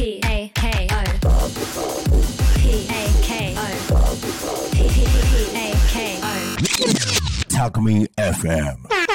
P A K O P A K O P A K O Talk FM.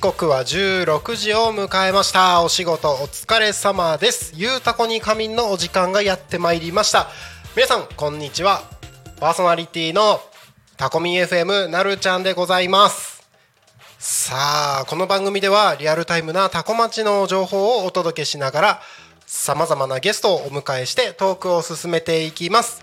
時刻は16時を迎えました。お仕事お疲れ様です。ゆうたこに仮眠のお時間がやってまいりました。皆さんこんにちは。パーソナリティのタコミ FM なるちゃんでございます。さあこの番組ではリアルタイムなタコ町の情報をお届けしながらさまざまなゲストをお迎えしてトークを進めていきます。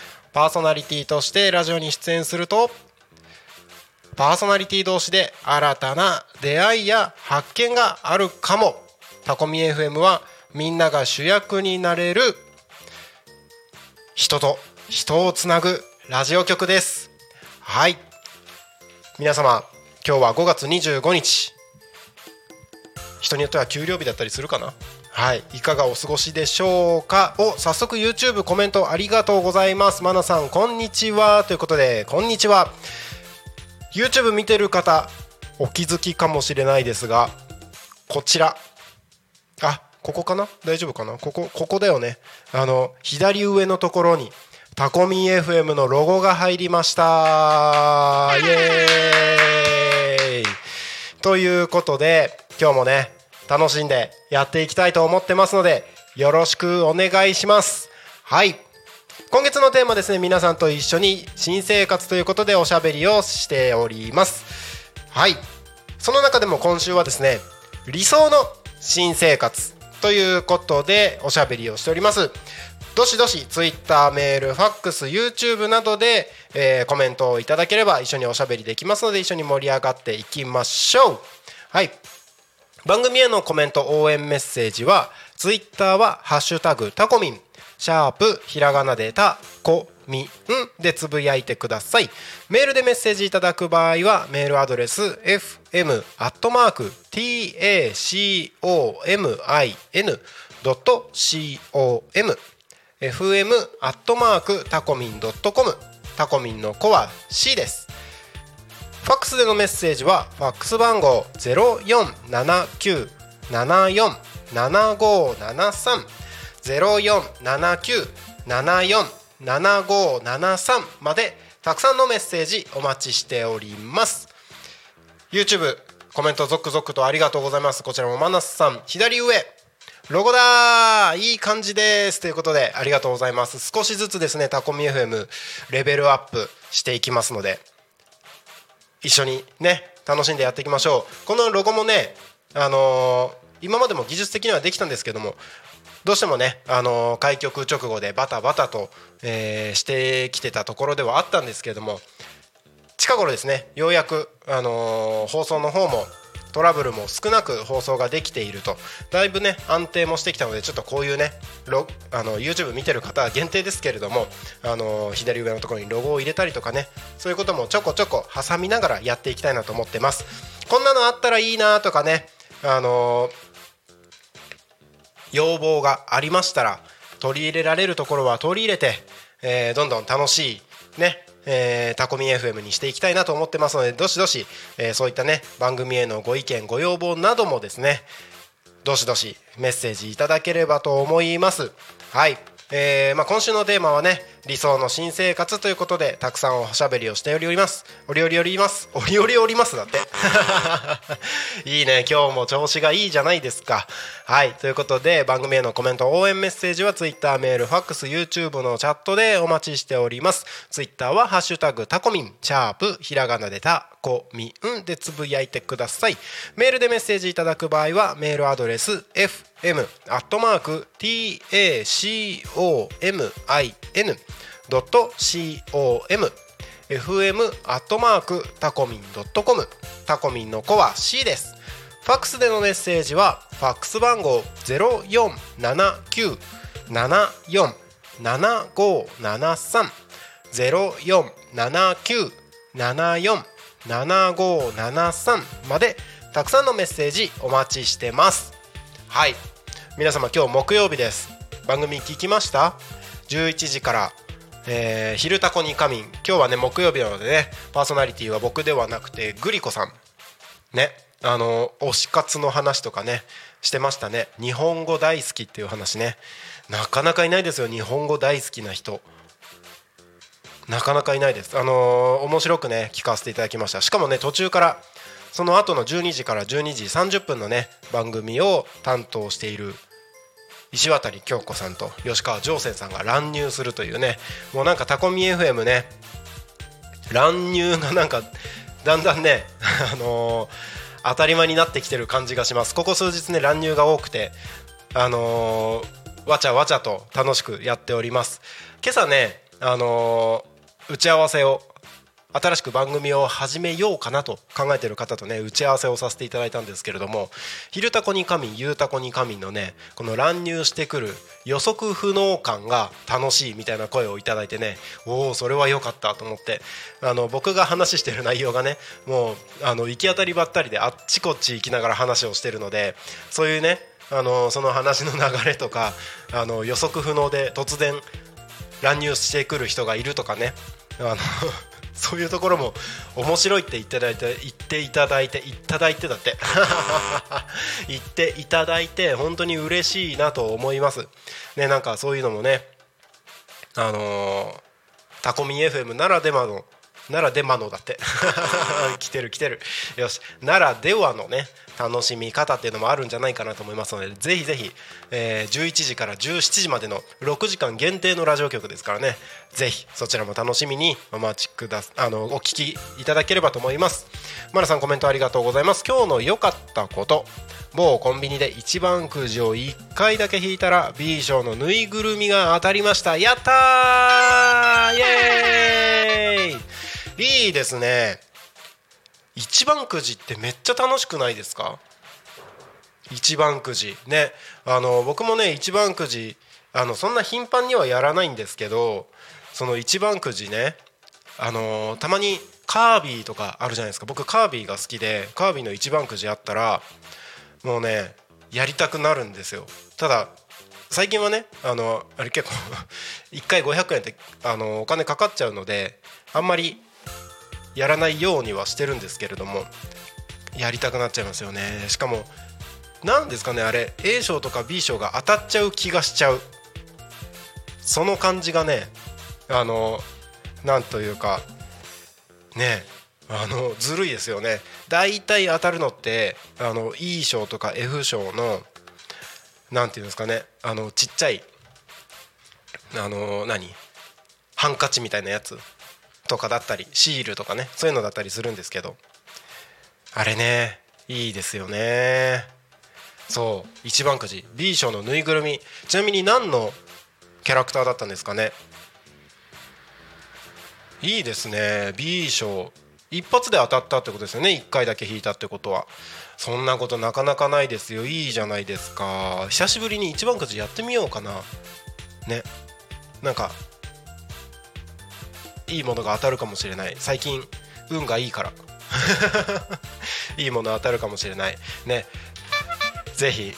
パーソナリティとしてラジオに出演するとパーソナリティ同士で新たな出会いや発見があるかも。タコミ FM はみんなが主役になれる人と人をつなぐラジオ局です。はい。皆様今日は5月25日。人によっては給料日だったりするかな？はい。いかがお過ごしでしょうか？お早速 YouTube コメントありがとうございます。マナさんこんにちは。ということでこんにちは。YouTube 見てる方お気づきかもしれないですがこちら。あここかな？大丈夫かな？ここここだよね。あの左上のところにタコミ FM のロゴが入りました。イエーイ。ということで今日もね楽しんでやっていきたいと思ってますのでよろしくお願いします。はい。今月のテーマですね皆さんと一緒に新生活ということでおしゃべりをしております。はい。その中でも今週はですね理想の新生活ということでおしゃべりをしております。どしどし Twitter メールファックス YouTube などで、えーコメントをいただければ一緒におしゃべりできますので一緒に盛り上がっていきましょう。はい。番組へのコメント応援メッセージは Twitter は「ハッシュタグタコミン」シャープひらがなでタコミンでつぶやいてください。メールでメッセージいただく場合はメールアドレス fm.tacomin.com fm アットマークタコミン .com タコミンの子は C です。ファックスでのメッセージはファックス番号0479747573 0479747573までたくさんのメッセージお待ちしております。YouTube コメント続々とありがとうございます。こちらもマナスさん左上。ロゴだいい感じです。ということでありがとうございます。少しずつですねタコミ FM レベルアップしていきますので一緒にね楽しんでやっていきましょう。このロゴもねあのー今までも技術的にはできたんですけどもどうしてもね、あのー開局直後でバタバタと、えーしてきてたところではあったんですけれども近頃ですねようやく、あのー放送の方もトラブルも少なく放送ができていると。だいぶね安定もしてきたのでちょっとこういうねロあの YouTube 見てる方は限定ですけれども、あの左上のところにロゴを入れたりとかねそういうこともちょこちょこ挟みながらやっていきたいなと思ってます。こんなのあったらいいなとかねあの要望がありましたら取り入れられるところは取り入れて、えーどんどん楽しいねえータコミ FM にしていきたいなと思ってますのでどしどし、えーそういったね番組へのご意見ご要望などもですねどしどしメッセージいただければと思います。はい、えーまあ、今週のテーマはね理想の新生活ということでたくさんおしゃべりをしております。おりおりおります。おりおりおりますだって。いいね。今日も調子がいいじゃないですか。はい。ということで番組へのコメント応援メッセージは Twitter メールファックス YouTube のチャットでお待ちしております。Twitter は「ハッシュタグタコミン」シャープひらがなでタコミンでつぶやいてください。メールでメッセージいただく場合はメールアドレス f m アットマーク tacomin.com fm アットマークタコミンドットコムタコミンの子は C です。ファックスでのメッセージはファックス番号0479747573 0479747573までたくさんのメッセージお待ちしてます。はい。皆様今日木曜日です。番組聞きました？11時からえー、昼タコに仮眠今日はね木曜日なのでねパーソナリティは僕ではなくてグリコさん。ねあの推し活の話とかねしてましたね。日本語大好きっていう話ね。なかなかいないですよ。日本語大好きな人。なかなかいないです。あのー、面白くね聞かせていただきました。しかもね途中からその後の12時から12時30分のね番組を担当している石渡京子さんと吉川上泉さんが乱入するというねもうなんかタコミ FM ね乱入がなんかだんだんね あのー、当たり前になってきてる感じがします。ここ数日ね乱入が多くてあのー、わちゃわちゃと楽しくやっております。今朝ねあのー、打ち合わせを新しく番組を始めようかなと考えている方とね打ち合わせをさせていただいたんですけれども「昼タコに神夕タコに神」のねこの乱入してくる予測不能感が楽しいみたいな声をいただいてねおおそれは良かったと思ってあの僕が話してる内容がねもうあの行き当たりばったりであっちこっち行きながら話をしてるのでそういうねあのその話の流れとかあの予測不能で突然乱入してくる人がいるとかねあのそういうところも面白いって言っていただいて言っていただいていただいてだって。言っていただいて本当に嬉しいなと思います。ねなんかそういうのもねあのー、タコミ FM ならではのならでまのだって。来てる来てる。よし。ならではのね楽しみ方っていうのもあるんじゃないかなと思いますのでぜひぜひ、えー、11時から17時までの6時間限定のラジオ局ですからね。ぜひそちらも楽しみにお待ちくだあのお聞きいただければと思います。マナさんコメントありがとうございます。今日の良かったこと。某コンビニで一番くじを1回だけ引いたら B 賞のぬいぐるみが当たりました。やったー!イエーイ!いいですね。一番くじってめっちゃ楽しくないですか？一番くじ。ね。あの僕もね一番くじあのそんな頻繁にはやらないんですけどその一番くじねあのたまにカービィとかあるじゃないですか。僕カービィが好きでカービィの一番くじあったらもうねやりたくなるんですよ。ただ最近はねあのあれ結構 1回500円ってあのお金かかっちゃうのであんまりやらないようにはしてるんですけれどもやりたくなっちゃいますよね。しかも何ですかねあれ A 賞とか B 賞が当たっちゃう気がしちゃう。その感じがねあのなんというかねあのずるいですよね。大体当たるのってあの E 賞とか F 賞のなんていうんですかね。あのちっちゃいあの何？ハンカチみたいなやつとかだったりシールとかね。そういうのだったりするんですけど。あれねいいですよね。そう。一番くじ。B 賞のぬいぐるみ。ちなみに何のキャラクターだったんですかね。いいですね。B 賞一発で当たったってことですよね。1回だけ引いたってことは。そんなことなかなかないですよ。いいじゃないですか。久しぶりに一番くじやってみようかな。ね。なんかいいものが当たるかもしれない。最近運がいいから。いいもの当たるかもしれない。ね。ぜひ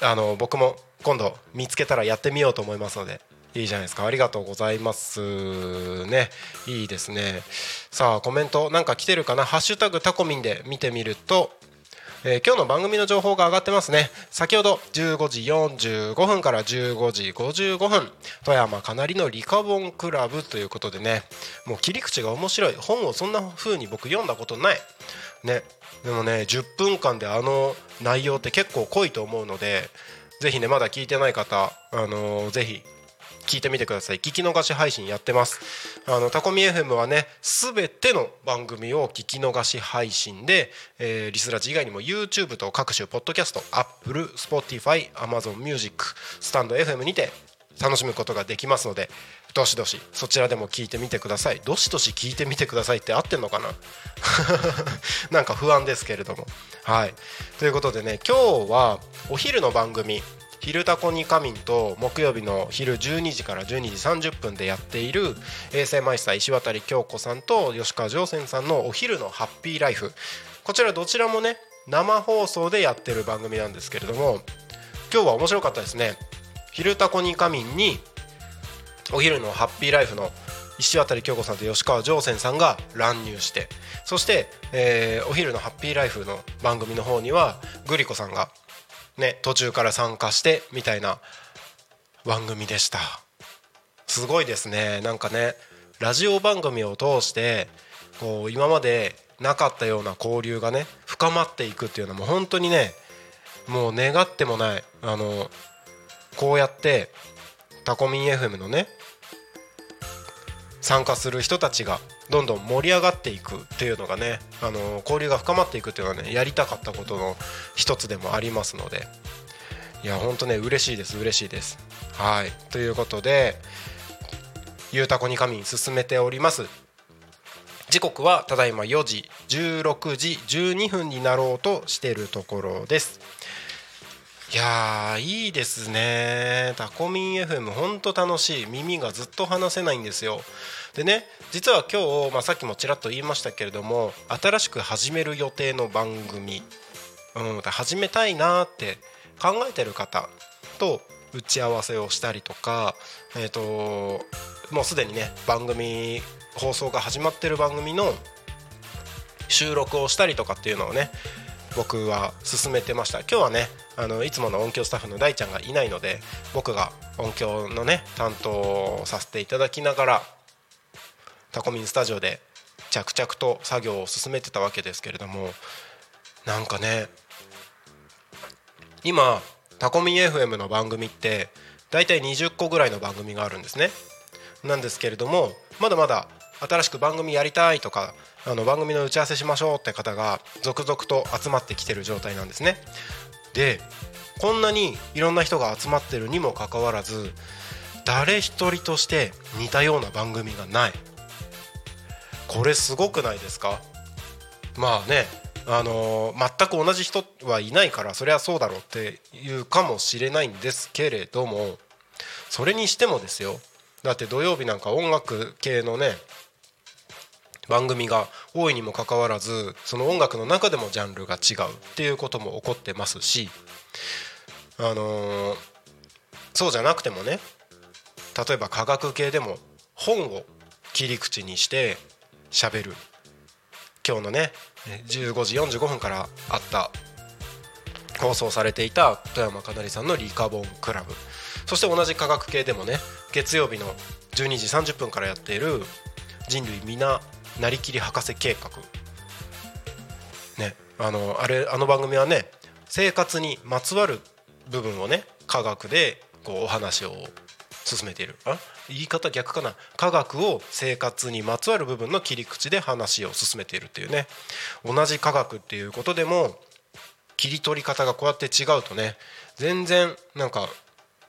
あの僕も今度見つけたらやってみようと思いますので。いいじゃないですか。ありがとうございます。ね。いいですね。さあコメントなんか来てるかな？ハッシュタグタコミンで見てみるとえー今日の番組の情報が上がってますね。先ほど15時45分から15時55分富山かなりのリカボンクラブということでねもう切り口が面白い。本をそんな風に僕読んだことない。ね。でもね10分間であの内容って結構濃いと思うのでぜひねまだ聞いてない方あのーぜひ聞いてみてください。聞き逃し配信やってます。あのタコミ FM はねすべての番組を聞き逃し配信で、えーリスラジ以外にも YouTube と各種ポッドキャスト Apple、Spotify、Amazon Music スタンド FM にて楽しむことができますのでどしどしそちらでも聞いてみてください。どしどし聞いてみてくださいって合ってんのかな？なんか不安ですけれども。はい。ということでね今日はお昼の番組「昼タコに仮眠」と木曜日の昼12時から12時30分でやっている衛星マイスター石渡京子さんと吉川上泉さんのお昼のハッピーライフ。こちらどちらもね生放送でやってる番組なんですけれども今日は面白かったですね「昼タコに仮眠」にお昼のハッピーライフの石渡京子さんと吉川上泉さんが乱入してそして、えーお昼のハッピーライフの番組の方にはグリコさんがね途中から参加してみたいな番組でした。すごいですね。なんかねラジオ番組を通してこう今までなかったような交流がね深まっていくっていうのも本当にねもう願ってもない。あのこうやってタコミン FM のね参加する人たちがどんどん盛り上がっていくっていうのがねあの交流が深まっていくっていうのはねやりたかったことの一つでもありますので。いやほんとね嬉しいです嬉しいです。はい。ということで「ゆうたこに仮眠」進めております。時刻はただいま4時16時12分になろうとしているところです。いやーいいですね。タコミン FM ほんと楽しい。耳がずっと離せないんですよ。でね実は今日、まあ、さっきもちらっと言いましたけれども新しく始める予定の番組、うん、始めたいなって考えてる方と打ち合わせをしたりとかえっ、ともうすでにね番組放送が始まってる番組の収録をしたりとかっていうのをね僕は進めてました。今日はねあのいつもの音響スタッフの大ちゃんがいないので僕が音響のね担当をさせていただきながらタコミンスタジオで着々と作業を進めてたわけですけれどもなんかね今タコミン FM の番組って大体20個ぐらいの番組があるんですね。なんですけれどもまだまだ新しく番組やりたいとかあの番組の打ち合わせしましょうって方が続々と集まってきてる状態なんですね。でこんなにいろんな人が集まってるにもかかわらず誰一人として似たような番組がない。これすごくないですか？まあねあの全く同じ人はいないからそれはそうだろうっていうかもしれないんですけれどもそれにしてもですよだって土曜日なんか音楽系のね番組が多いにもかかわらずその音楽の中でもジャンルが違うっていうことも起こってますしあのそうじゃなくてもね例えば科学系でも本を切り口にして喋る。今日のね15時45分からあった放送されていた富山かなりさんのリカボンクラブ。そして同じ科学系でもね月曜日の12時30分からやっている人類皆なりきり博士計画。ねあのあれあの番組はね生活にまつわる部分をね科学でこうお話を進めている。あ？言い方逆かな。科学を生活にまつわる部分の切り口で話を進めているっていうね。同じ科学っていうことでも切り取り方がこうやって違うとね全然なんか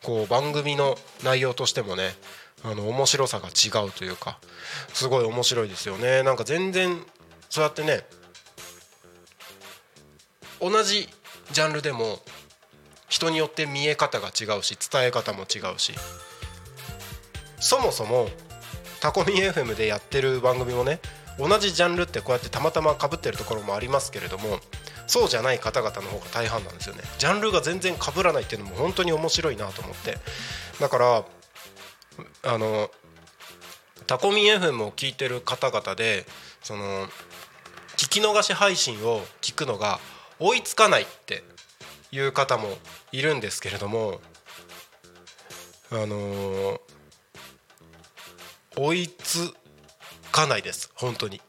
こう番組の内容としてもねあの面白さが違うというかすごい面白いですよね。なんか全然そうやってね同じジャンルでも人によって見え方が違うし伝え方も違うしそもそもタコミ FM でやってる番組もね同じジャンルってこうやってたまたまかぶってるところもありますけれどもそうじゃない方々の方が大半なんですよね。ジャンルが全然かぶらないっていうのも本当に面白いなと思って。だからあのタコミ FM を聞いてる方々でその聞き逃し配信を聞くのが追いつかないっていう方もいるんですけれどもあのー追いつかないです本当に。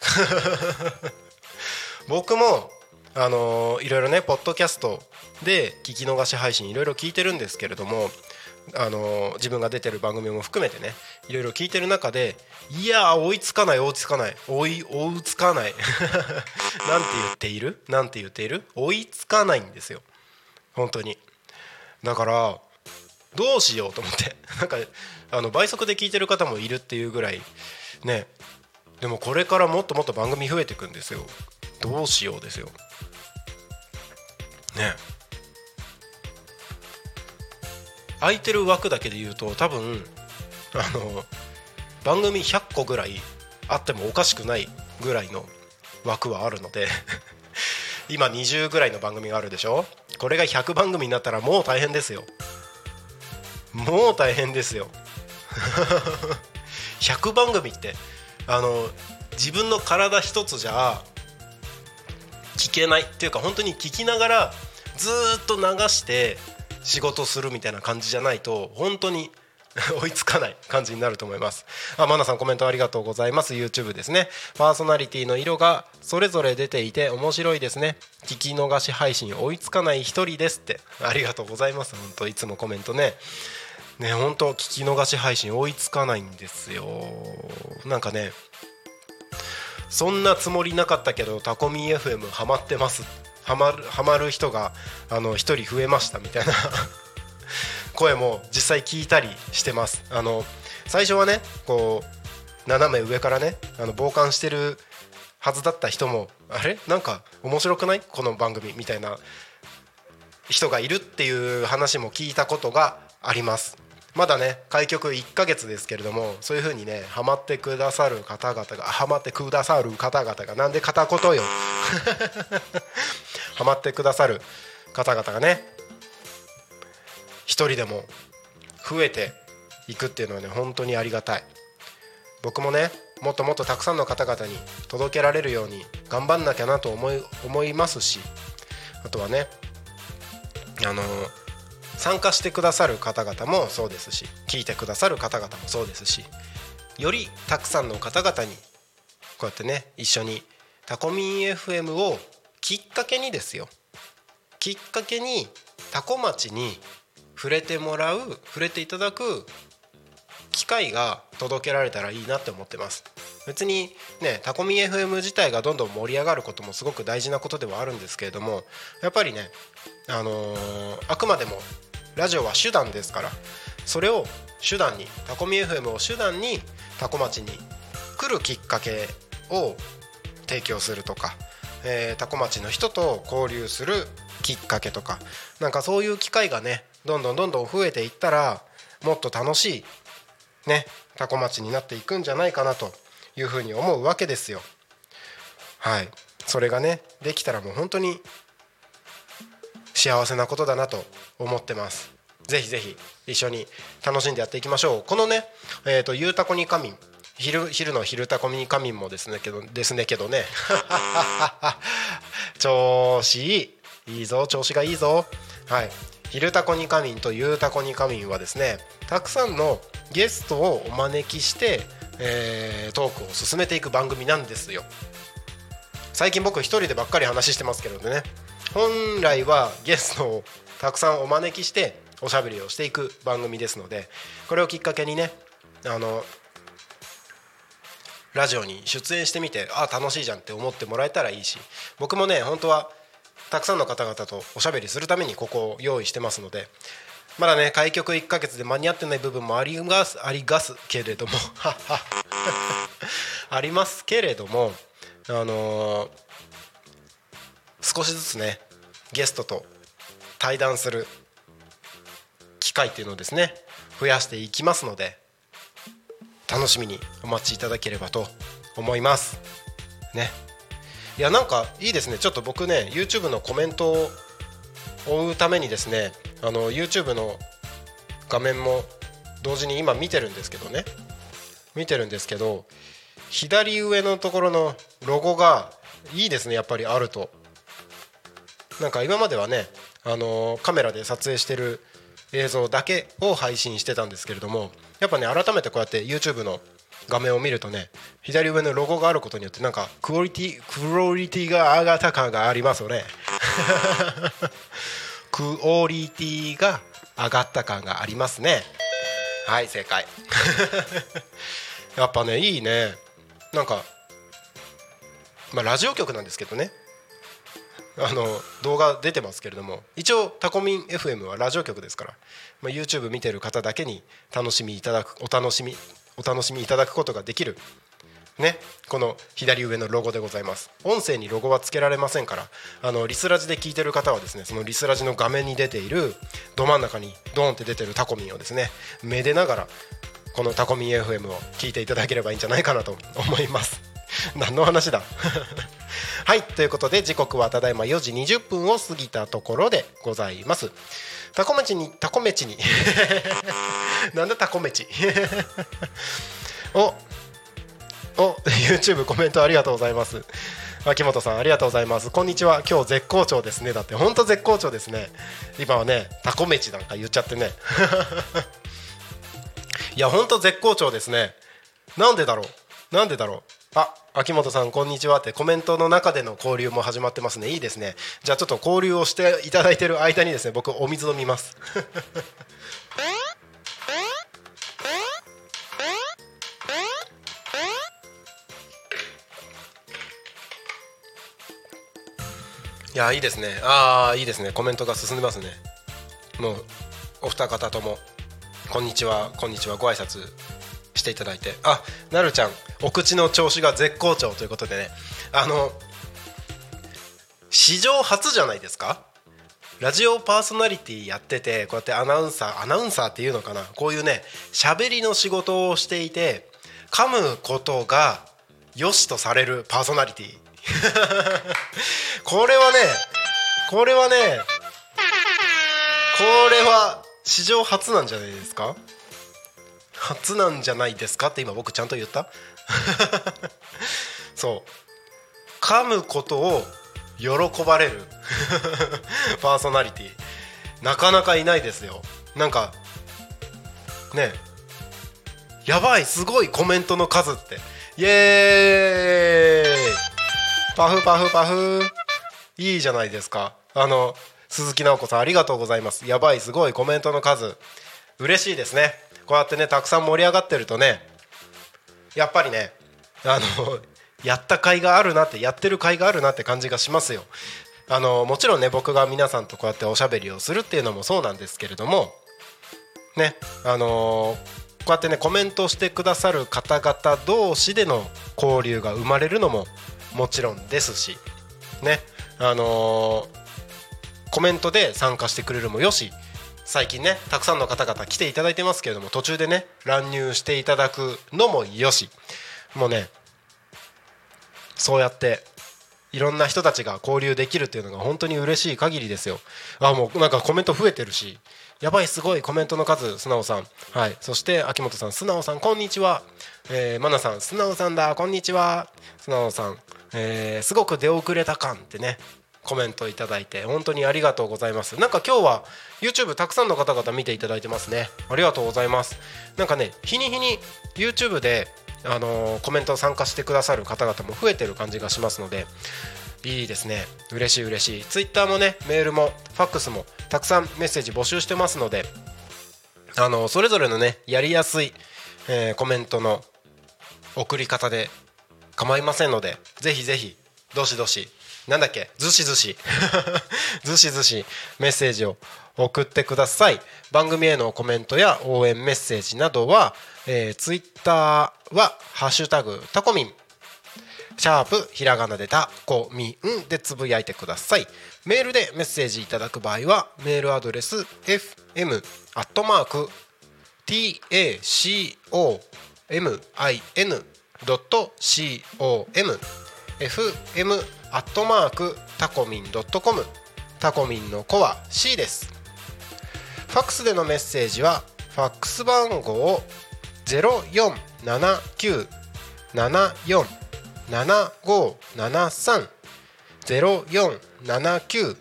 僕もあのーいろいろねポッドキャストで聞き逃し配信いろいろ聞いてるんですけれどもあのー自分が出てる番組も含めてねいろいろ聞いてる中でいやー追いつかない追いつかない追い追いつかない なんて言っている？なんて言っている？追いつかないんですよ。本当に。だからどうしようと思って。なんかあの倍速で聞いてる方もいるっていうぐらいね。でもこれからもっともっと番組増えていくんですよ。どうしようですよ。ね。空いてる枠だけで言うと多分あの番組100個ぐらいあってもおかしくないぐらいの枠はあるので 今20ぐらいの番組があるでしょ？これが100番組になったらもう大変ですよ。もう大変ですよ。100番組ってあの自分の体一つじゃ聞けないっていうか本当に聞きながらずっと流して仕事するみたいな感じじゃないと本当に 追いつかない感じになると思います。あマナさんコメントありがとうございます。YouTube ですね。パーソナリティの色がそれぞれ出ていて面白いですね。聞き逃し配信追いつかない一人ですって。ありがとうございます。本当いつもコメントね。ね本当聞き逃し配信追いつかないんですよ。なんかねそんなつもりなかったけどタコミ FM ハマってます。ハマるハマる人があの一人増えましたみたいな。声も実際聞いたりしてます。あの最初はねこう斜め上からねあの傍観してるはずだった人もあれ？なんか面白くない？この番組みたいな人がいるっていう話も聞いたことがあります。まだね開局1ヶ月ですけれどもそういう風にねハマってくださる方々がハマってくださる方々がなんで片言よ。ハマってくださる方々が ね一人でも増えていくっていうのはね本当にありがたい。僕もねもっともっとたくさんの方々に届けられるように頑張んなきゃなと思い思いますしあとはねあの参加してくださる方々もそうですし聞いてくださる方々もそうですしよりたくさんの方々にこうやってね一緒にタコミン FM をきっかけにですよ。きっかけにタコ町に触れてもらう触れていただく機会が届けられたらいいなって思ってます。別にねタコミ FM 自体がどんどん盛り上がることもすごく大事なことではあるんですけれどもやっぱりねあのーあくまでもラジオは手段ですからそれを手段にタコミ FM を手段にタコ町に来るきっかけを提供するとか、えー、タコ町の人と交流するきっかけとかなんかそういう機会がねどんどんどんどん増えていったらもっと楽しいねタコ町になっていくんじゃないかなというふうに思うわけですよ。はいそれがねできたらもう本当に幸せなことだなと思ってます。ぜひぜひ一緒に楽しんでやっていきましょう。このね、えー、とゆうたこに仮眠昼昼の昼たこに仮眠もですねけどですねけどね。調子いいいいぞ調子がいいぞ。はい。昼たこに仮眠とゆうたこに仮眠はですねたくさんのゲストをお招きして、えートークを進めていく番組なんですよ。最近僕一人でばっかり話してますけどね。本来はゲストをたくさんお招きしておしゃべりをしていく番組ですのでこれをきっかけにねあのラジオに出演してみてあ楽しいじゃんって思ってもらえたらいいし僕もね本当はたくさんの方々とおしゃべりするためにここを用意してますのでまだね開局1ヶ月で間に合ってない部分もありますありますけれども ありますけれどもあのー少しずつねゲストと対談する機会っていうのをですね増やしていきますので楽しみにお待ちいただければと思います。ね。いやなんかいいですね。ちょっと僕ね YouTube のコメントを追うためにですねあの YouTube の画面も同時に今見てるんですけどね。見てるんですけど左上のところのロゴがいいですねやっぱりあると。なんか今まではね、あのカメラで撮影してる映像だけを配信してたんですけれどもやっぱね改めてこうやって YouTube の画面を見るとね左上のロゴがあることによってなんかクオリティクオリティが上がった感がありますよね。クオリティが上がった感がありますね。はい正解。やっぱねいいね。なんかまあラジオ局なんですけどね。あの動画出てますけれども一応タコミン FM はラジオ局ですから、まあ、YouTube 見てる方だけに楽しみいただくお楽しみお楽しみいただくことができるねこの左上のロゴでございます。音声にロゴはつけられませんからあのリスラジで聞いてる方はですねそのリスラジの画面に出ているど真ん中にドーンって出てるタコミンをですねめでながらこのタコミン FM を聞いていただければいいんじゃないかなと思います。何の話だ？はいということで時刻はただいま4時20分を過ぎたところでございます。タコ飯にタコ飯に。なんだタコ飯おお YouTube コメントありがとうございます。秋元さんありがとうございます。こんにちは。今日絶好調ですね。だって本当絶好調ですね。今はねタコ飯なんか言っちゃってね。いや本当絶好調ですね。なんでだろう？なんでだろう？あ秋元さんこんにちは。ってコメントの中での交流も始まってますね。いいですね。じゃあちょっと交流をしていただいてる間にですね僕お水飲みます。いやいいですね。ああいいですね。コメントが進んでますね。もうお二方とも。こんにちは。こんにちは。ご挨拶。していただいて。あなるちゃんお口の調子が絶好調ということでね。あの史上初じゃないですか？ラジオパーソナリティやっててこうやってアナウンサーアナウンサーっていうのかな？こういうね喋りの仕事をしていて噛むことが良しとされるパーソナリティ。これはねこれはねこれは史上初なんじゃないですか？初なんじゃないですかって今僕ちゃんと言った？そう。噛むことを喜ばれる。パーソナリティ。なかなかいないですよ。なんかね。やばいすごいコメントの数って。イエーイ。パフパフパフ。いいじゃないですか。あの鈴木直子さんありがとうございます。やばいすごいコメントの数。嬉しいですね。こうやってねたくさん盛り上がってるとねやっぱりねあのやった甲斐があるなってやってる甲斐があるなって感じがしますよ。あのもちろんね僕が皆さんとこうやっておしゃべりをするっていうのもそうなんですけれどもねあのこうやってねコメントしてくださる方々同士での交流が生まれるのももちろんですしねあのコメントで参加してくれるもよし最近ねたくさんの方々来ていただいてますけれども途中でね乱入していただくのもよし。もうねそうやっていろんな人たちが交流できるっていうのが本当に嬉しい限りですよ。あもうなんかコメント増えてるし。やばいすごいコメントの数素直さん。はい。そして秋元さん。素直さんこんにちは。えー、マナさん。素直さんだ。こんにちは。素直さん、えー、すごく出遅れた感ってね。コメントいただいて本当にありがとうございます。なんか今日は YouTube たくさんの方々見ていただいてますね。ありがとうございます。なんかね日に日に YouTube であのーコメント参加してくださる方々も増えてる感じがしますのでいいですね。嬉しい嬉しい。Twitter もねメールもファックスもたくさんメッセージ募集してますのであのそれぞれのねやりやすい、えーコメントの送り方で構いませんのでぜひぜひどしどしなんだっけ？ずしずし。ずしずし。メッセージを送ってください。番組へのコメントや応援メッセージなどは、えー、ツイッターは「ハッシュタグタコミン」シャープひらがなでタコミンでつぶやいてください。メールでメッセージいただく場合はメールアドレス fm アットマーク tacomin.com fm アットマークタコミン .com タコミンの子は C です。ファックスでのメッセージはファックス番号0479747573 0479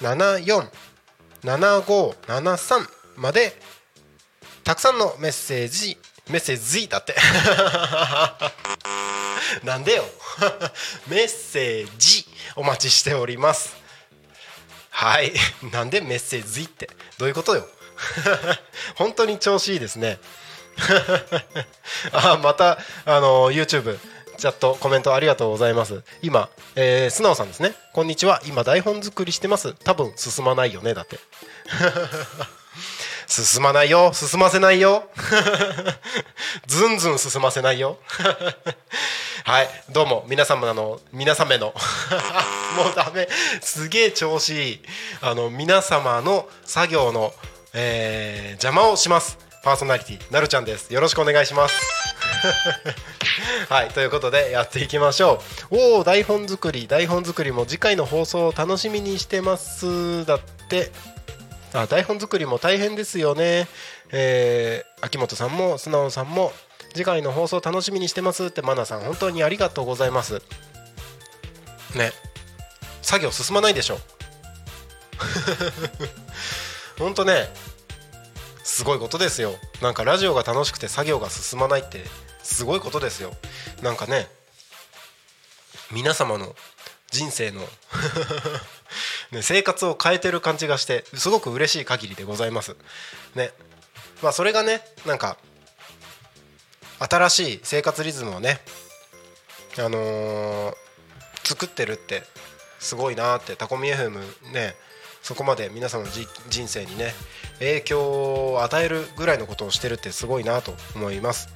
047573までたくさんのメッセージメッセージだって。なんでよ。メッセージお待ちしております。はい。なんでメッセージって？どういうことよ？本当に調子いいですね。あまたあの YouTube チャットコメントありがとうございます。今、えー、素直さんですね。こんにちは。今台本作りしてます。多分進まないよねだって。進まないよ。進ませないよ。ずんずん進ませないよ。はい。どうも皆様の皆様の。もうダメ。すげえ調子いい。あの皆様の作業の、えー、邪魔をします。パーソナリティなるちゃんです。よろしくお願いします。はい。ということでやっていきましょう。おお台本作り台本作りも次回の放送を楽しみにしてます。だってあ台本作りも大変ですよね。えー、秋元さんも素直さんも次回の放送楽しみにしてますってマナさん本当にありがとうございます。ね。作業進まないでしょ。本当ねすごいことですよ。なんかラジオが楽しくて作業が進まないってすごいことですよ。なんかね皆様の人生の ね、生活を変えてる感じがしてすごく嬉しい限りでございます。ね。まあそれがねなんか新しい生活リズムをねあのー、作ってるってすごいなってタコミ FM ねそこまで皆さんの人生にね影響を与えるぐらいのことをしてるってすごいなと思います。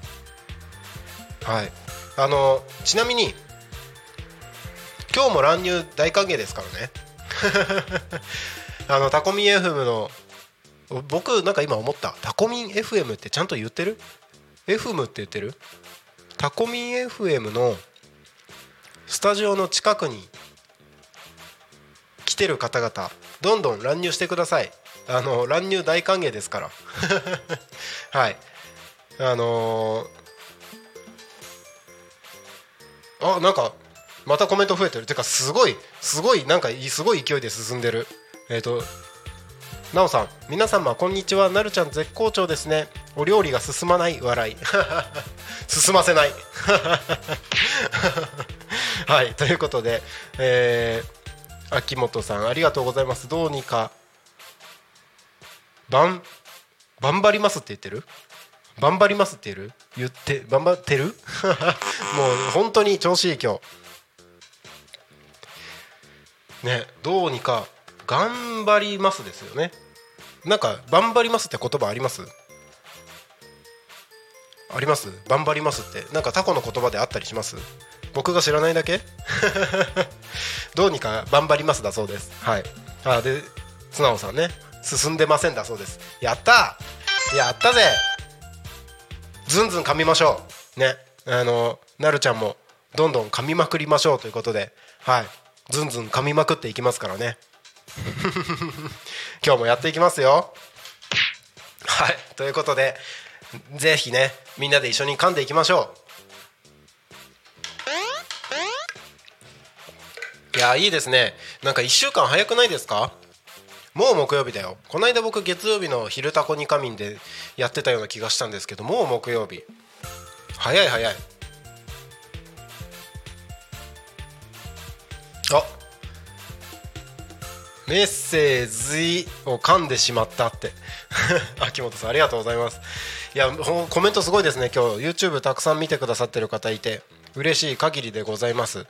はい。あのちなみに今日も乱入大歓迎ですからね。あのタコミン FM の僕なんか今思った。タコミン FM ってちゃんと言ってる ?FM って言ってる？タコミン FM のスタジオの近くに来てる方々どんどん乱入してください。あの乱入大歓迎ですから。はい。あのー、あなんかまたコメント増えてる。てかすごいすごいなんかすごい勢いで進んでる。えっ、ー、となおさん。皆様こんにちは。なるちゃん絶好調ですね。お料理が進まない。笑い。進ませない。はい。ということでえー、秋元さんありがとうございます。どうにかばん頑張りますって言ってる？頑張りますって言る言って頑張ってる？もう本当に調子いい今日。ねどうにか頑張りますですよね。なんか頑張りますって言葉あります？あります？頑張りますって。なんかタコの言葉であったりします？僕が知らないだけ？どうにか頑張りますだそうです。はい。あで素直さんね。進んでませんだそうです。やった！やったぜ！ずんずん噛みましょう。ね。あのなるちゃんもどんどん噛みまくりましょうということで。はい。ずんずん噛みまくっていきますからね。今日もやっていきますよ。はい。ということでぜひねみんなで一緒に噛んでいきましょう。いやいいですね。なんか1週間早くないですか？もう木曜日だよ。この間僕月曜日の「昼タコに仮眠」でやってたような気がしたんですけどもう木曜日。早い早い。あメッセージを噛んでしまったって。秋元さんありがとうございます。いやコメントすごいですね今日。YouTube たくさん見てくださってる方いて嬉しい限りでございます。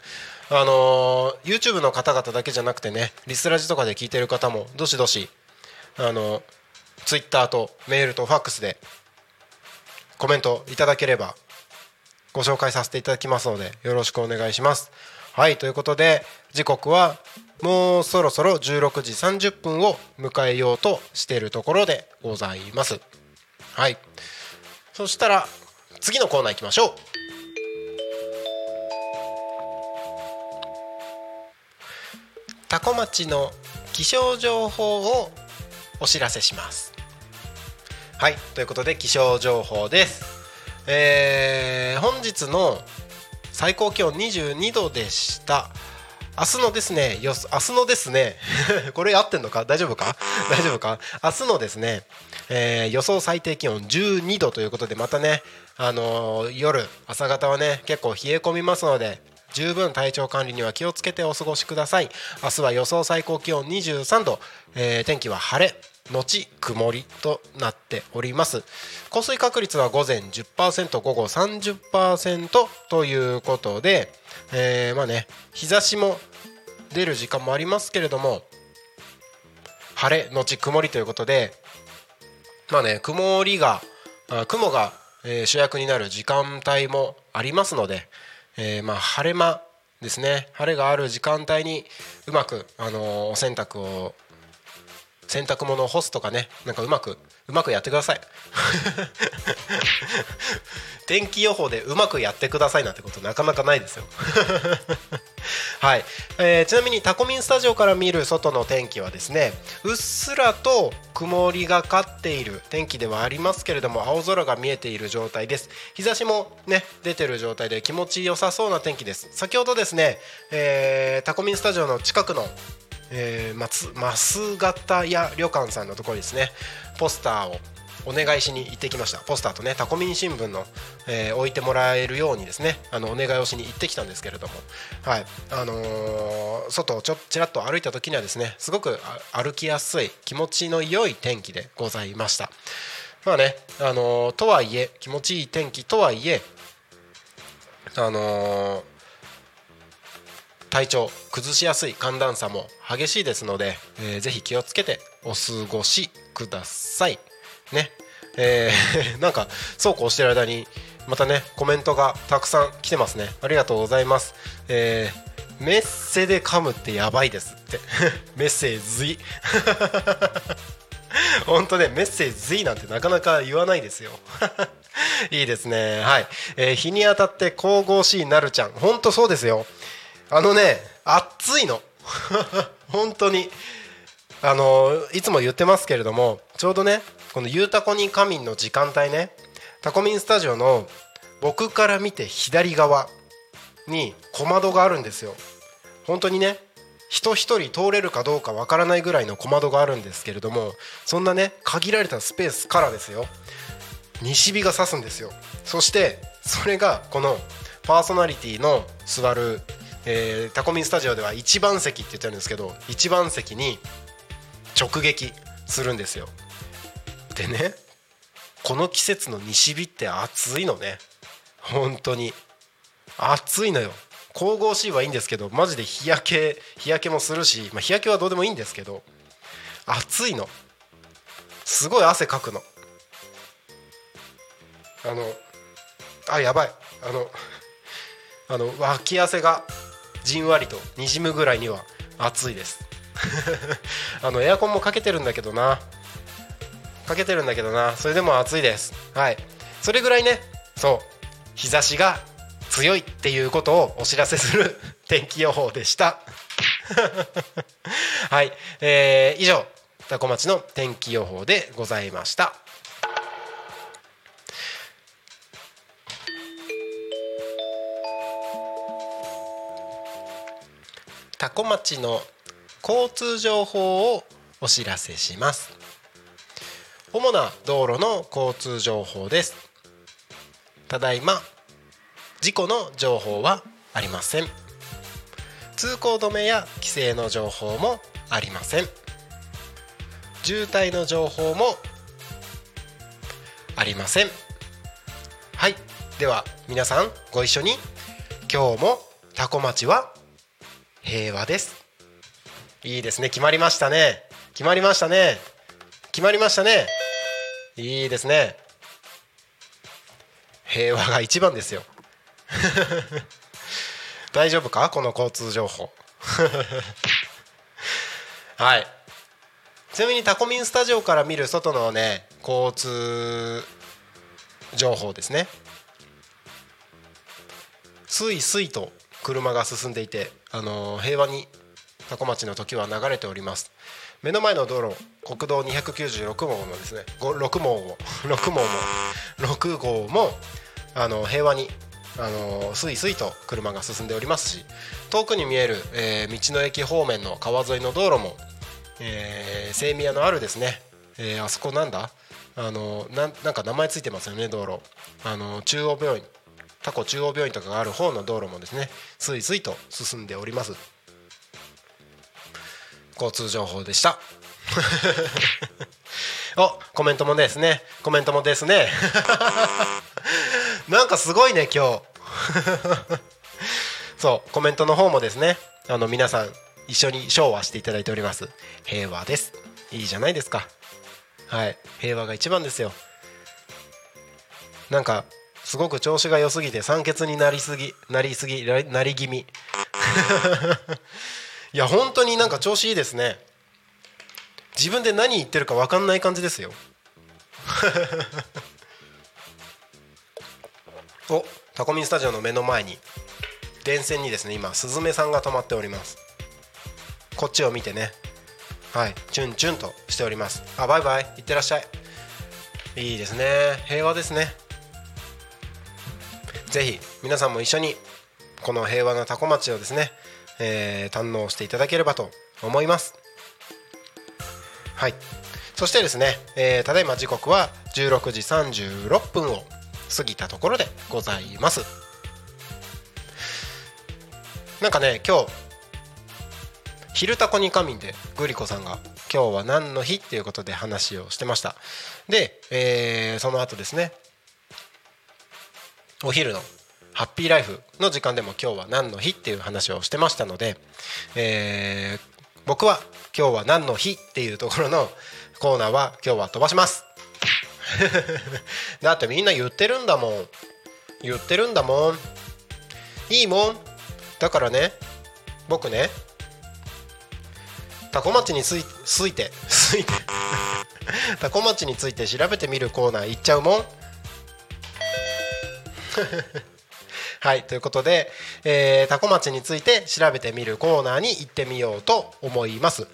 あの、YouTube の方々だけじゃなくてねリスラジとかで聞いてる方もどしどしあのー、Twitter とメールとファックスでコメントいただければご紹介させていただきますのでよろしくお願いします。はいということで時刻はもうそろそろ16時30分を迎えようとしているところでございます。はい。そしたら次のコーナー行きましょう。多古町の気象情報をお知らせします。はいということで気象情報です。えー、本日の最高気温22度でした。明日のですねよ明日のですね これ合ってんのか？大丈夫か？大丈夫か？明日のですね、えー予想最低気温12度ということでまたねあのー夜朝方はね結構冷え込みますので十分体調管理には気をつけてお過ごしください。明日は予想最高気温23度、えー天気は晴れ。後曇りとなっております。降水確率は午前10%午後30%ということで、えーまあね日差しも出る時間もありますけれども晴れ後曇りということでまあね曇りが雲が、主役になる時間帯もありますので、えーまあ晴れ間ですね。晴れがある時間帯にうまく、あのお洗濯を洗濯物を干すとかねなんかうまくうまくやってください。天気予報でうまくやってくださいなんてことなかなかないですよ。はい、えーちなみにタコミンスタジオから見る外の天気はですねうっすらと曇りがかっている天気ではありますけれども青空が見えている状態です。日差しもね出てる状態で気持ちよさそうな天気です。先ほどですね、えータコミンスタジオの近くのえー、松増型屋旅館さんのところにですねポスターをお願いしに行ってきました。ポスターとねタコミン新聞の、えー置いてもらえるようにですねあのお願いをしに行ってきたんですけれども。はい。あのー外をちょちらっと歩いた時にはですねすごく歩きやすい気持ちの良い天気でございました。まあねあのーとはいえ気持ちいい天気とはいえあの体調崩しやすい寒暖差も激しいですので、えーぜひ気をつけてお過ごしください。ね。えー なんかそうこうしてる間にまたねコメントがたくさん来てますね。ありがとうございます。えーメッセで噛むってやばいですって。メッセージ 本当ねメッセージなんてなかなか言わないですよ。いいですね。はい、えー日に当たって神々しいなるちゃん。本当そうですよ。あのね暑いの。本当に。あのいつも言ってますけれどもちょうどねこの「ゆうたこに仮眠」の時間帯ねタコミンスタジオの僕から見て左側に小窓があるんですよ。本当にね人一人通れるかどうかわからないぐらいの小窓があるんですけれどもそんなね限られたスペースからですよ。西日が差すんですよ。そしてそれがこのパーソナリティの座る、えータコミンスタジオでは一番席って言ってるんですけど一番席に直撃するんですよ。でねこの季節の西日って暑いのね。本当に。暑いのよ。神々しいはいいんですけどマジで日焼け日焼けもするし、まあ、日焼けはどうでもいいんですけど暑いの。すごい汗かくの。あのあやばい。あのあの脇汗がじんわりとにじむぐらいには暑いです。あのエアコンもかけてるんだけどな。かけてるんだけどな。それでも暑いです。はい。それぐらいね。そう。日差しが強いっていうことをお知らせする 天気予報でした。はい、えー以上多古町の天気予報でございました。多古町の交通情報をお知らせします。主な道路の交通情報です。ただいま事故の情報はありません。通行止めや規制の情報もありません。渋滞の情報もありません。はい。では皆さんご一緒に今日もタコ町は平和です。いいですね。決まりましたね。決まりましたね。決まりましたね。いいですね。平和が一番ですよ。大丈夫か？この交通情報。はい。ちなみにタコミンスタジオから見る外のね交通情報ですね。スイスイと車が進んでいて、あの平和に多古町の時は流れております。目の前の道路国道296号のですね6 号も6号も6号もあの平和にあのスイスイと車が進んでおりますし遠くに見える、えー道の駅方面の川沿いの道路も、えー、精宮のあるですね、えーあそこなんだ？あのなんなんか名前ついてますよね道路。あの中央病院。タコ中央病院とかがある方の道路もですねスイスイと進んでおります。交通情報でした。おコメントもですね。コメントもですね。なんかすごいね今日。そうコメントの方もですね。あの皆さん一緒に昭和していただいております。平和です。いいじゃないですか。はい。平和が一番ですよ。なんかすごく調子が良すぎて酸欠になりすぎなりすぎなり気味。いや本当になんか調子いいですね。自分で何言ってるか分かんない感じですよ。おタコミンスタジオの目の前に電線にですね今スズメさんが止まっております。こっちを見てね。はいチュンチュンとしております。あバイバイ。いってらっしゃい。いいですね。平和ですね。ぜひ皆さんも一緒にこの平和なタコ町をですね、えー堪能していただければと思います。はい。そしてですね、えーただいま時刻は16時36分を過ぎたところでございます。なんかね今日「昼タコに仮眠」でグリコさんが「今日は何の日?」っていうことで話をしてました。で、えーその後ですねお昼のハッピーライフの時間でも今日は何の日っていう話をしてましたので、えー僕は今日は何の日っていうところのコーナーは今日は飛ばします。だってみんな言ってるんだもん。言ってるんだもん。いいもん。だからね僕ねタコ町についついて ついてタコ町について調べてみるコーナー行っちゃうもん。はいということで、えー、タコ町について調べてみるコーナーに行ってみようと思います、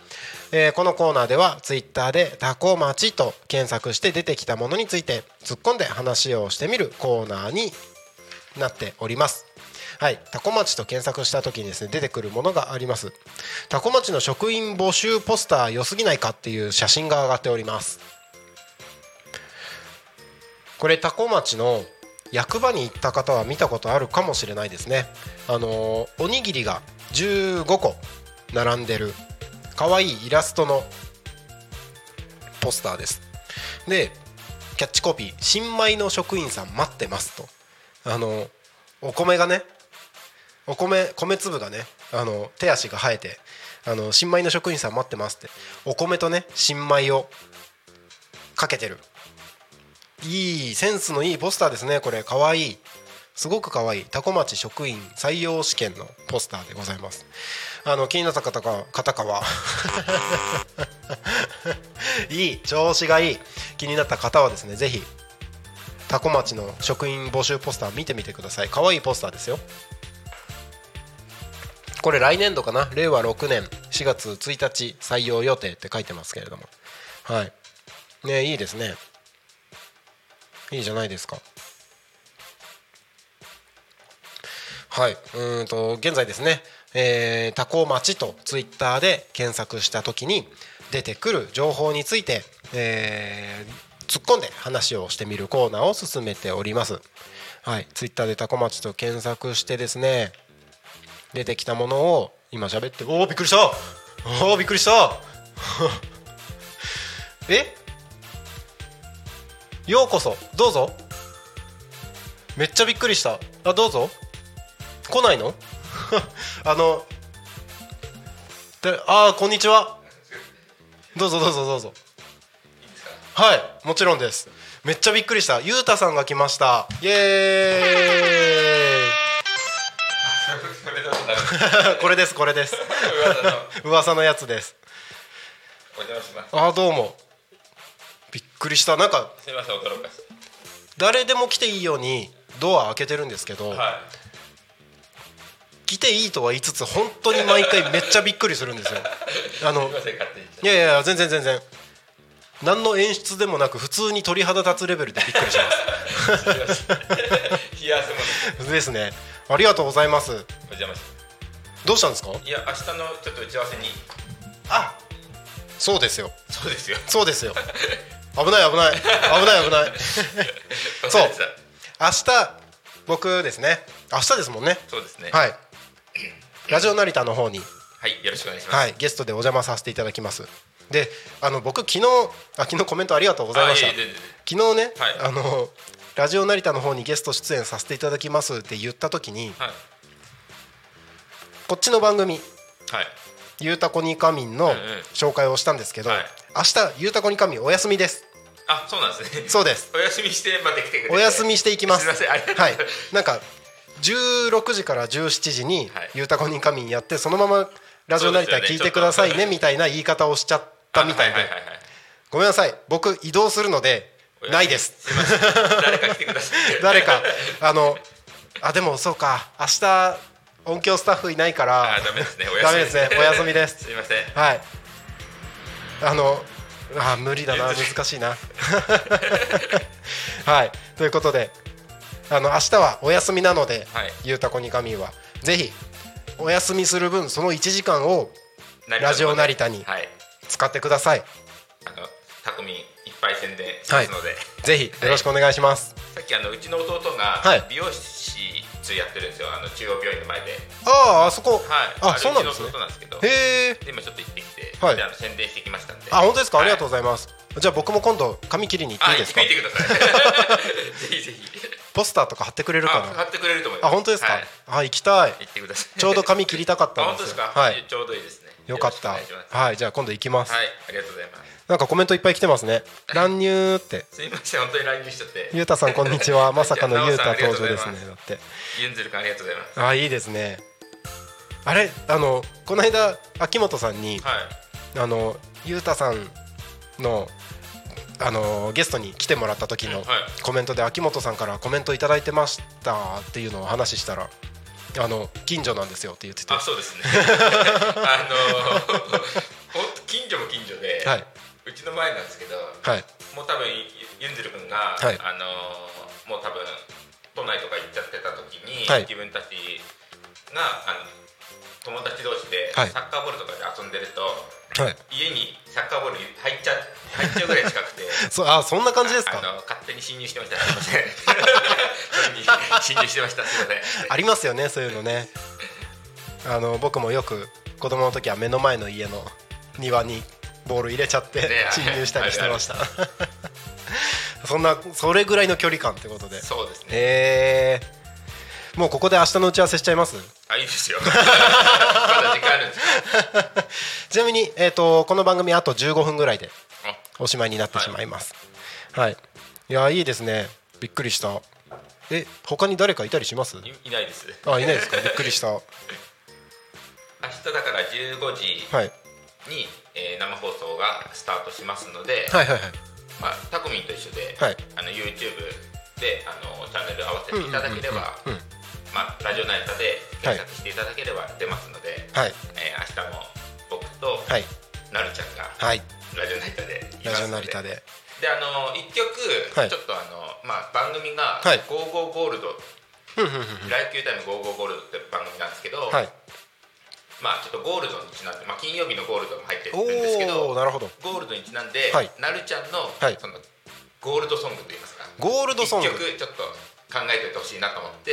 えーこのコーナーではツイッターでタコ町と検索して出てきたものについて突っ込んで話をしてみるコーナーになっております。はい、タコ町と検索した時にですね出てくるものがあります。タコ町の職員募集ポスター良すぎないかっていう写真が上がっております。これタコ町の役場に行った方は見たことあるかもしれないですね。あのおにぎりが15個並んでる可愛いイラストのポスターです。でキャッチコピー「新米の職員さん待ってます」と。あのお米がねお米米粒がねあの手足が生えてあの新米の職員さん待ってますって。お米とね新米をかけてる。いいセンスのいいポスターですね。これかわい。いすごくかわい。いタコ町職員採用試験のポスターでございます。あの気になった方か方かは。いい。調子がいい。気になった方はですねぜひタコ町の職員募集ポスター見てみてください。かわいいポスターですよ。これ来年度かな？令和6年。4月1日採用予定って書いてますけれども。はい。ねいいですね。いいじゃないですか。はい。うんと現在ですね、えー、タコ町とツイッターで検索した時に出てくる情報について、えー突っ込んで話をしてみるコーナーを進めております。はい。ツイッターでタコ町と検索してですね出てきたものを今喋っておおびっくりした。おおびっくりした。え？ようこそ。どうぞ。めっちゃびっくりした。あどうぞ。来ないの？あのであーこんにちは。どうぞどうぞどうぞ。はいもちろんです。めっちゃびっくりした。ゆうたさんが来ました。イエーイ。これですこれです。噂の。やつです。あーどうもくりした。なんかすみません驚かし誰でも来ていいようにドア開けてるんですけど、ては来ていいとは言いつつ本当に毎回めっちゃびっくりするんですよ。あのいやいやいや全然全然。何の演出でもなく普通に鳥肌立つレベルでびっくりします。冷やすものですね。ありがとうございます。どうしたんですか？いや明日のちょっと打ち合わせに。あそうですよ。そうですよ。そうですよ 危ない危ない。危ない危ない。そう。明日僕ですね。明日ですもんね。そうですね。はい。ラジオ成田の方に、はいよろしくお願いします。はい、ゲストでお邪魔させていただきます。であの僕昨日あ昨日コメントありがとうございました。昨日ね、はい。あのラジオ成田の方にゲスト出演させていただきますって言った時にはい。こっちの番組はい「ゆうたこにかみん」の紹介をしたんですけど、はい。明日ゆうたこにかみんお休みですあそうなんですね。そうです。お休みしてまた来てくれて。お休みしていきます。すみませんありがとうごはいざいます、なんか16時から17時にはい「ゆうたこにかみん」やってそのままラジオ成田聞いてくださいねみたいな言い方をしちゃったみたいでごめんなさい。僕移動するのでないです。誰か来てください。誰か。あのあでもそうか。明日音響スタッフいないから。あダメですね。お休み。ですね。お休みです。すみません。はい。あのあ無理だな難しいな。はい。ということであの明日はお休みなので、はい。ゆうたこにかみんはぜひお休みする分その1時間をラジオ成田にはい。使ってください。あのタコミンいっぱい宣伝しますので、ぜひよろしくお願いします、さっきあのうちの弟がはい。美容師やってるんですよ。あの中央病院の前で。あああそこ、はい。あそうなんですね。なんですけど。へえで今ちょっと行ってきて、はい。であの宣伝してきましたんで。あ本当ですか、ありがとうございます。じゃあ僕も今度髪切りに行っていいですか？見てください。ぜひぜひ。ポスターとか貼ってくれるかな？あ買ってくれると思います。あ本当ですか、はい。あ行きたい。行ってください。ちょうど髪切りたかっあたんですよ。本当ですか？はい。ちょうどいいですね。よかった。はいじゃあ今度行きます、はいありがとうございますなんかコメントいっぱい来てますね。乱入って。すみません本当に乱入しちゃって。ゆうたさんこんにちは。まさかのゆうた登場ですね。だって。ユンズル君ありがとうございます。あいいですね。あれあのこの間秋元さんにはい。あのゆうたさんのあのゲストに来てもらった時のコメントで秋元さんからコメントいただいてましたっていうのを話したらあの近所なんですよって言ってて。あそうですね。あの本当近所も近所で、はいうちの前なんですけどはい。もう多分ユンズル君が、はい。あのもう多分都内とか行っちゃってた時に、はい。自分たちがあの友達同士ではい。サッカーボールとかで遊んでると、はい。家にサッカーボール入っちゃ入っちゃうぐらい近くて そあそんな感じですか？あの勝手に侵入してました。すいません。それに侵入してました。すいません。ありますよねそういうのね。あの僕もよく子供の時は目の前の家の庭にボール入れちゃってね侵入したりしてました。そんなそれぐらいの距離感ってことで。そうですね。えー、もうここで明日の打ち合わせしちゃいます？あいいですよ。まだ時間あるんですか？ちなみに、えー、とこの番組あと15分ぐらいであ。おしまいになってしまいます。はい、い、やいいですね。びっくりした。え他に誰かいたりします？いいないです。あいないですか？びっくりした。は明日だから15時い、はいに、えー生放送がスタートしますので、はいはいまあ、タコミンと一緒で、はい。あの YouTube であのチャンネル合わせていただければラジオナイタで検索していただければ出ますので、はい。えー明日も僕とはい。なるちゃんがはい。ラジオナイタでいラジオますのでで。であの1曲、はい。ちょっとあの、まあ、番組がはい「ゴーゴーゴールド」ライフキュータイムゴーゴーゴールドって番組なんですけど、はいまあちょっとゴールドにちなんで、まあ、金曜日のゴールドも入ってるんですけどおなるほど。ゴールドにちなんで、はい。なるちゃんの,、はい。そのゴールドソングといいますか。ゴールドソング。一曲ちょっと考えておいてほしいなと思って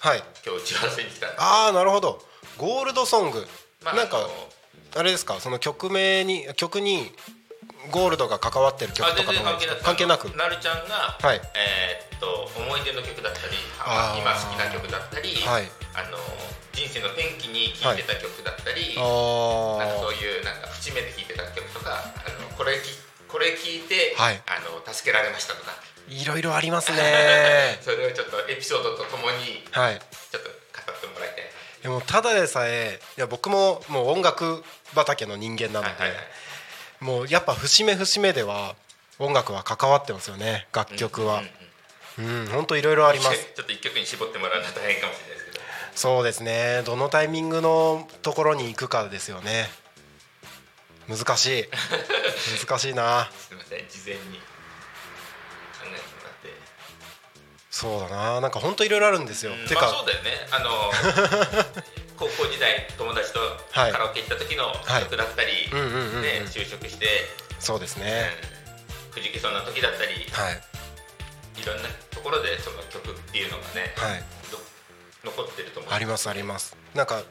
はい。今日打ち合わせに来たんです。ああなるほど。ゴールドソング、まあなんかあれですか？その曲名に曲にゴールドが関わってる曲あとか全然関係なくの関係なく。なるちゃんが、はい。えーっと思い出の曲だったり今好きな曲だったり、はい。あの人生の転機に聴いてた曲だったり、あなんかそうあいうなんか節目で聴いてた曲とかあのこれきこれ聴いて、はい。あの助けられましたとか。いろいろありますね。それをちょっとエピソードとともにはい。ちょっと語ってもらいたいでもただでさえいや僕ももう音楽畑の人間なので、はいはいはい。もうやっぱ節目節目では音楽は関わってますよね楽曲は。うんうんうん本当いろいろあります。ちょっと一曲に絞ってもらうのは大変かもしれないそうですね。どのタイミングのところに行くかですよね。難しい。難しいな。すみません。事前に。考えてもらって。そうだな。なんか本当いろいろあるんですよ、てか、うんまあそうだよね。あの 高校時代友達とはい。カラオケ行った時のはい。曲だったり、就職して、そうですうん。ね、くじけそうな時だったり。はい。いろんなところでその曲っていうのがね、はい。ど残ってると思う。ありますあります。なんか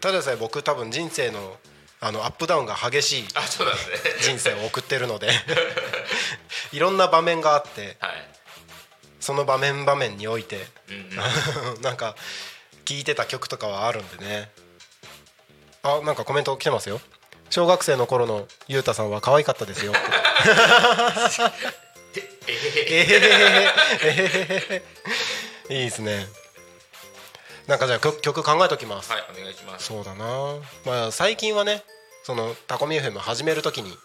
ただでさえ僕多分人生のあのアップダウンが激しいあそうなんですね。人生を送ってるので いろんな場面があってはい、その場面場面においてうんうん、なんか聴いてた曲とかはあるんでね。あなんかコメント来てますよ。小学生の頃のゆうたさんは可愛かったですよ。えへへえへへ。へえへへへいいですねなんかじゃあ曲曲考えときます、はいお願いします。そうだな。まあ最近はねそのタコミ FM 始めるときにうんうん。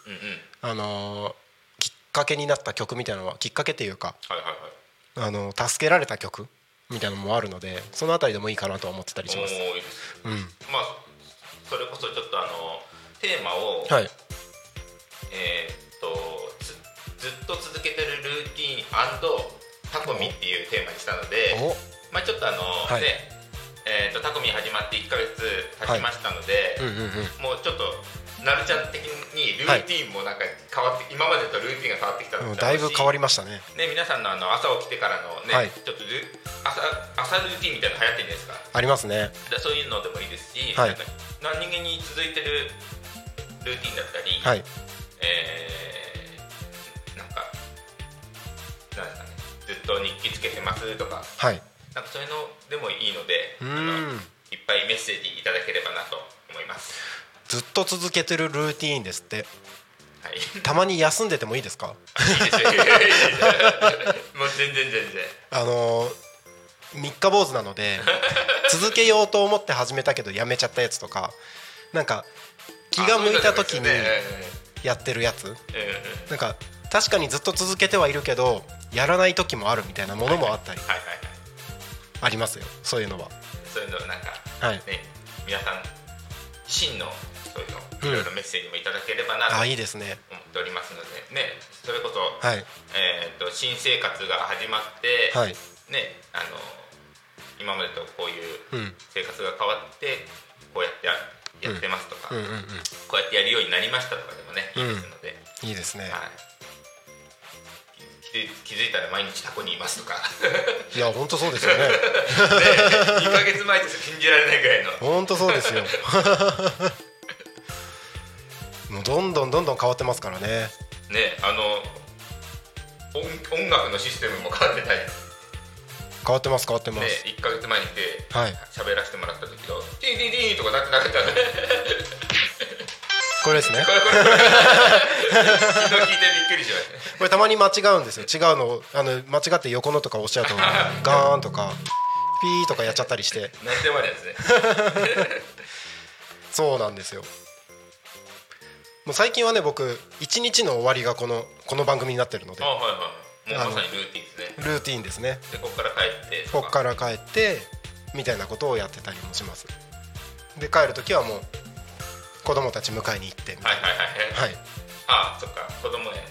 あのーきっかけになった曲みたいなのはきっかけっていうかはいはいはい。あの助けられた曲みたいなのもあるのでそのあたりでもいいかなとは思ってたりします。いいですうん。まあそれこそちょっとあのテーマを、はい。えーっとずずっと続けてるルーティーンタコミっていうテーマにしたのでお。まあちょっとあの、はい。ねえーっとタコミ始まって1か月経ちましたので、うんうんうん。もうちょっとなるちゃん的にルーティーンもなんか変わって、今までとルーティーンが変わってきたうんだいぶ変わりりましたね。ね皆さんのあの朝起きてからのね、はい。ちょっとル朝朝ルーティーンみたいなの流行ってるんですか？ありますね。でそういうのでもいいですし、はい。なんか何気に続いてるルーティンだったり、はい。えーなんかなんですかねずっと日記つけてますとかはいなんかそういうのでもいいのでいっぱいメッセージいただければなと思います。ずっと続けてるルーティーンですって。はい、たまに休んでてもいいですか？もう全然全然。あのー三日坊主なので続けようと思って始めたけどやめちゃったやつとかなんか気が向いた時にやってるやつ。なんか確かにずっと続けてはいるけどやらない時もあるみたいなものもあったり。はいはいはいありますよ。そういうのは。そういうのなんかはい。ね皆さん真のそういうのうん。いろいろメッセージもいただければなとあ思いいですね。っておりますのでねそれこそ、はい。えー、と新生活が始まって、はい。ねあの今までとこういううん。生活が変わってこうやってややってますとか、うん。うんうんこうやってやるようになりましたとかでもねいいですので、いいですね。はい、気づ気づいたら毎日タコにいますとか。いや本当そうですよね。ね2ヶ月前です信じられないぐらいの。本当そうですよ。もうどんどんどんどん変わってますからね。ねあの音音楽のシステムも変わってたり、ね、変わってます変わってます、1ヶ月前に来てはい。喋らせてもらった時の「ティーティーティー」とかなってなかったねこれですね。これこれこれ昨日聞いてびっくりしました。これたまに間違うんですよ。違うのあの間違って横のとか押しちゃうと ガーンとかピーとかやっちゃったりして。なんでもありですね。そうなんですよ。もう最近はね僕一日の終わりがこのこの番組になってるので。あはいはい。もうまさにルーティンですね。ルーティーンですね。でここから帰ってこっから帰ってみたいなことをやってたりもします。で帰る時はもう子供たち迎えに行ってみたいはいはいはい。はい。なはいあそっか子供園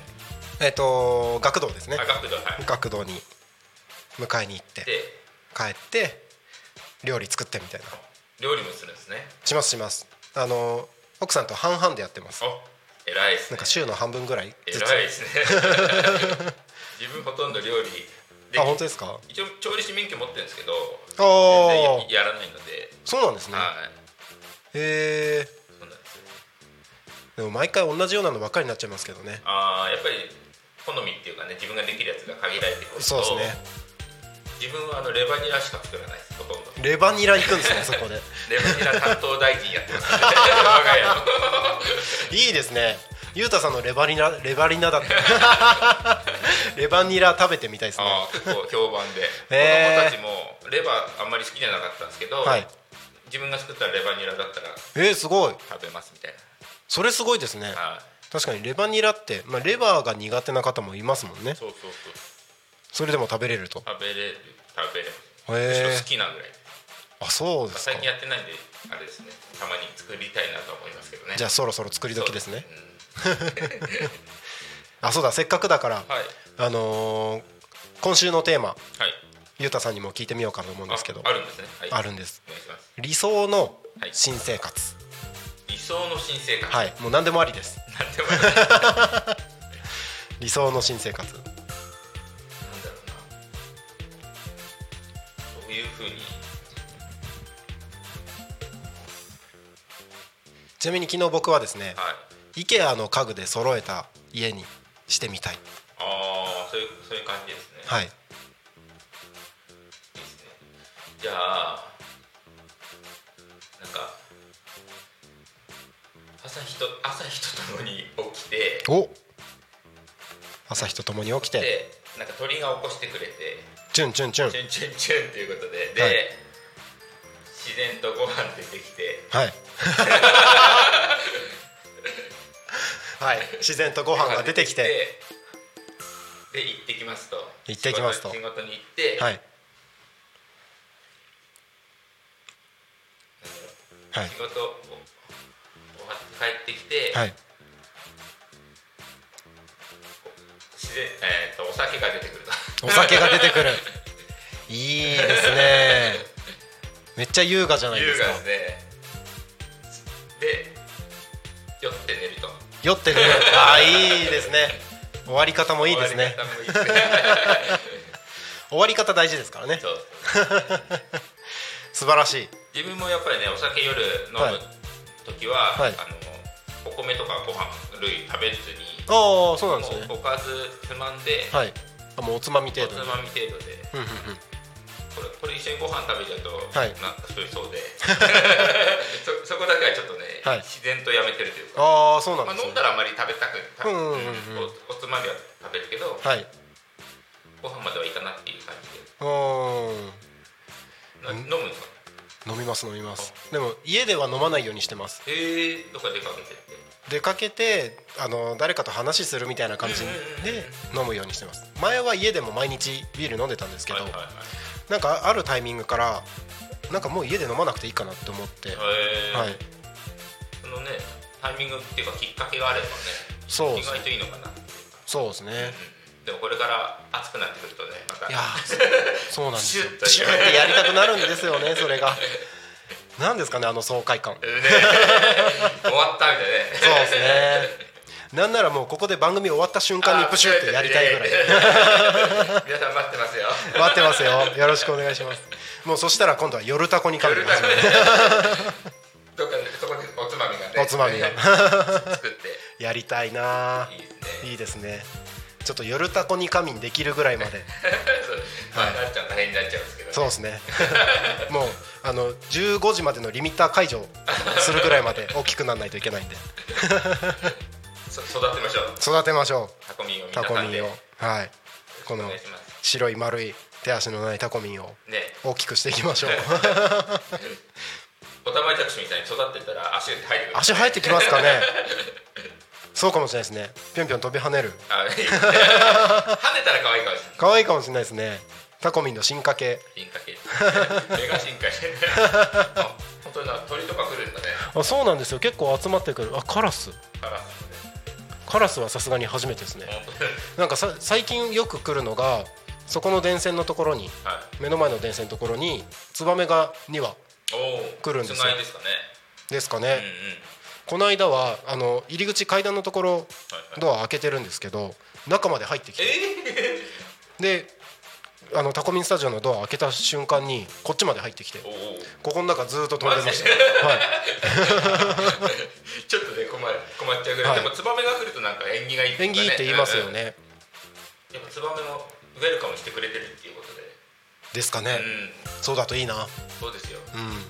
えっ、と学童ですね。あ学童はい。学童に迎えに行ってで帰って料理作ってみたいな。料理もするんですね。しますします。あの奥さんと半々でやってます。お偉いですね。なんか週の半分ぐらいずつ。偉いですね。自分ほとんど料理であ本当ですか？一応調理師免許持ってるんですけどああ全然ややらないので、そうなんですね。はい。へえそうなんですよでも毎回同じようなのばっかりになっちゃいますけどね。あーやっぱり好みっていうかね自分ができるやつが限られてくるとそうですね。自分はあのレバニラしか作らないですほとんど。レバニラ行くんですねそこで。レバニラ担当大臣やってます、ね、我が家のいいですね。ゆうたさんのレバニラレバニラだって レバニラ食べてみたいですね。結構評判で、へー。子供たちもレバーあんまり好きじゃなかったんですけど、はい。自分が作ったレバニラだったらえー、すごい。食べますみたいそれすごいですね。な、はい。確かにレバニラって、まあ、レバーが苦手な方もいますもんね。そうそうそう。それでも食べれると。食べれる。食べれる。へむしろえ好きなぐらい。あそうですか。最近やってないんであれですね。たまに作りたいなと思いますけどね。じゃあそろそろ作り時ですね。う。ん。あそうだせっかくだからはい。あのー今週のテーマはい。ゆうたさんにも聞いてみようかと思うんですけど。ああるんですね。はい。あるんです。理想のはい。新生活。理想の新生活。はいもう何でもありです。なんでもない理想の新生活。なんだろうな。どういうふうに？ちなみに昨日僕はですねはい。IKEA の家具で揃えた家にしてみたい。ああそういうそういう感じですね。はい。いいですね。じゃあ朝日と朝日とともに起きてお。朝日とともに起きて。でなんか鳥が起こしてくれて。チュンチュンチュン。チュンチュンチュンということで。で、はい。自然とご飯出てきて。はい。はい。自然とご飯が出てきて。で行ってきますと。行ってきますと。仕事に行って、はい。はい。仕事帰ってきて、はい。自然えー、とお酒が出てくると。お酒が出てくる。いいですね。めっちゃ優雅じゃないで優すか。雅ですね。で酔って寝ると。酔ってねああいいですね。終わり方もいいですね。終わり方大事ですからね。そう。素晴らしい。自分もやっぱりねお酒夜飲はい。む時は、はい。あのお米とかご飯類食べずにああそうなんですね。おかずつまんで、はい。あもうおつまみお程度に。つまみ程度で。これこれ一緒にご飯食べちゃうと、はい。なんか太りそうで。そそこだけはちょっとね、はい。自然とやめてるというか、ああそうなんまあ、ですね。飲んだらあんまり食べたくたうんうんうん。うんおおつまみは食べるけど、はいご飯まではいかなっていう感じで。飲むんですか飲みます飲みます。でも家では飲まないようにしてます。えー、どっか出かけて出かけてあの誰かと話するみたいな感じで飲むようにしてます。前は家でも毎日ビール飲んでたんですけど、はいはいはい。なんかあるタイミングからなんかもう家で飲まなくていいかなって思って、えー。はい。そのねタイミングっていうかきっかけがあればね意そうですね。外といいのかな、そうですね。うん、でもこれから暑くなってくるとねまたいやーそうなんですよ。シュッてやりたくなるんですよねそれが。なんですかねあの爽快感。ね。終わったみたいなねそうですね。なんならもうここで番組終わった瞬間にプシュってやりたいぐらい。皆さん待ってますよ。待ってますよ。よろしくお願いします。もうそしたら今度は夜タコにかけてますどっかでそこでおつまみがね。おつまみが。作って。やりたいないいですね。いいですねちょっと夜タコに仮眠できるぐらいまで。そうまあなっちゃん大変になっちゃうんですけど、ね、そうですね。もうあの15時までのリミッター解除するぐらいまで大きくならないといけないんで。そ育てましょう。育てましょタコミンをタコミンを。はい。この白い丸い手足のないタコミンをね。大きくしていきましょう。おたまいタクシーみたいに育ってったら足が生えてくる。足生えてきますかねそうかもしれないですね。ぴょんぴょん飛び跳ねる。跳ねたら可愛いかもしれない。可愛いかもしれないですね。タコミンの進化系進化系メガ進化して あ本当にな鳥とか来るんだね。あそうなんですよ。結構集まってくる。あカラス。からカラスはさすがに初めてですね。なんかさ最近よく来るのがそこの電線のところにはい。目の前の電線のところにツバメが2羽来るんですよ。ですかね。ですかね、うんうんこの間はあの入り口階段のところドア開けてるんですけど中まで入ってきて。えであのタコミンスタジオのドア開けた瞬間にこっちまで入ってきて。ここの中ずーっと飛んでました、はい、ちょっとね困る困っちゃうぐらい、はい。でもツバメが来るとなんか縁起がいいね。縁起いいって言いますようんうんねやっぱツバメもウェルカムしてくれてるっていうことで。ですかね。うん。そうだといいな。そうですよ。うん。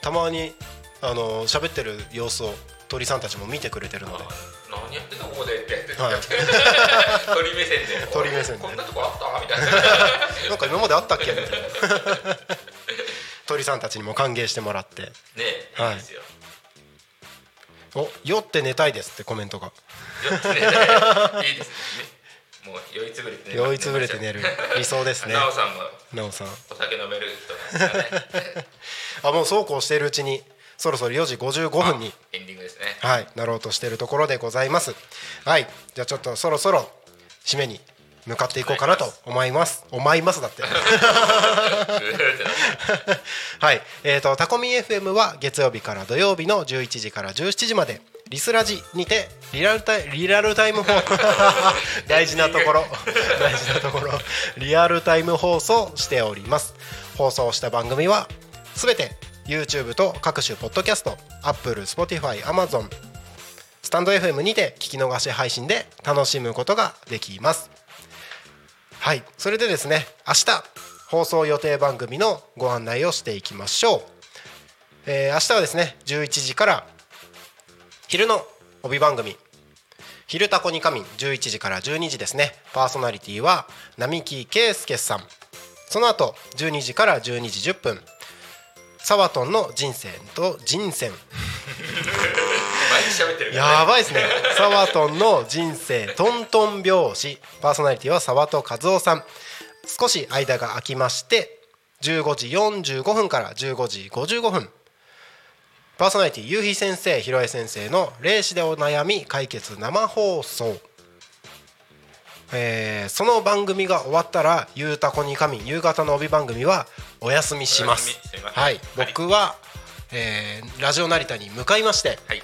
たまにあの喋ってる様子を鳥さんたちも見てくれてるので。あ何やってんのここでって、はい。鳥目線で。鳥目線で。こんなとこあった？みたいな。なんか今まであったっけ？みたいな。鳥さんたちにも歓迎してもらって。ねはい。いいですよ、「お酔って寝たいです」ってコメントが。よくねい。いですね。もう酔いつぶれて「寝酔いつぶれて寝る。理想ですね。なおさんもなおさん。お酒飲める人ね。あもうそうこうしているうちにそろそろ4時55分にエンディングですね。はいなろうとしているところでございます。はいじゃあちょっとそろそろ締めに向かっていこうかなと思います。思いますだって。はいえー、とタコミン FM は月曜日から土曜日の11時から17時までリスラジにてリアルタイリアルタイム放 大事なところ。大事なところ。リアルタイム放送しております。放送した番組はすべて YouTube と各種ポッドキャスト Apple、Spotify、Amazon スタンド FM にて聞き逃し配信で楽しむことができます。はい。それでですね明日放送予定番組のご案内をしていきましょう、えー明日はですね11時から昼の帯番組「昼タコに仮眠」11時から12時ですね。パーソナリティは並木圭介さん。その後12時から12時10分サワトンの人生と人選。やばいですね。サワトンの人生トントン拍子。パーソナリティは沢戸和夫さん。少し間が空きまして15時45分から15時55分。パーソナリティゆうひ先生ひろえ先生の「霊視でお悩み解決生放送」えーその番組が終わったら「ゆうたこに神」夕方の帯番組はお休みします。はい。僕は、えーラジオ成田に向かいましてはい。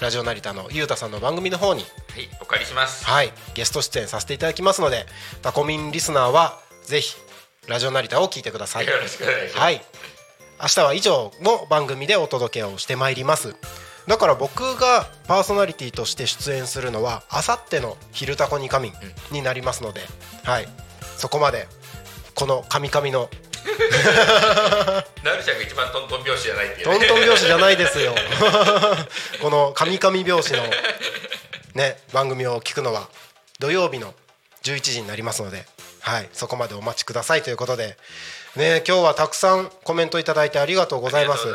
ラジオ成田のゆうたさんの番組の方にはい。お借りします。はい、ゲスト出演させていただきますのでタコミンリスナーはぜひラジオ成田を聞いてください。よろしくお願いします。はい。明日は以上の番組でお届けをしてまいりますだから僕がパーソナリティとして出演するのはあさっての「昼タコに仮眠」になりますので、はい。そこまでこの「神々の なるちゃんが一番トントン拍子じゃないっていうトントン拍子じゃないですよ。この「神々拍子」のね番組を聞くのは土曜日の11時になりますので、はい、そこまでお待ちくださいということで、ね、今日はたくさんコメントいただいてありがとうございます。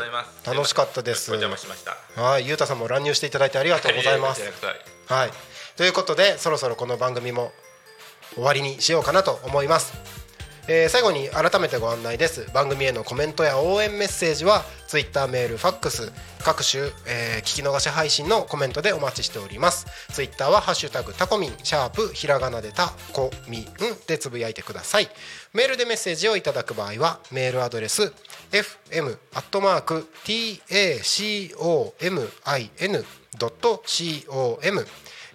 楽しかったです。お邪魔しました。はい、ゆうたさんも乱入していただいてありがとうございます。はい、ということでそろそろこの番組も終わりにしようかなと思います、えー最後に改めてご案内です。番組へのコメントや応援メッセージは Twitter メールファックス各種、えー聞き逃し配信のコメントでお待ちしております。Twitter は「ハッシュタグタコミン」シャープひらがなでタコミンでつぶやいてください。メールでメッセージをいただく場合はメールアドレス fm.tacomin.com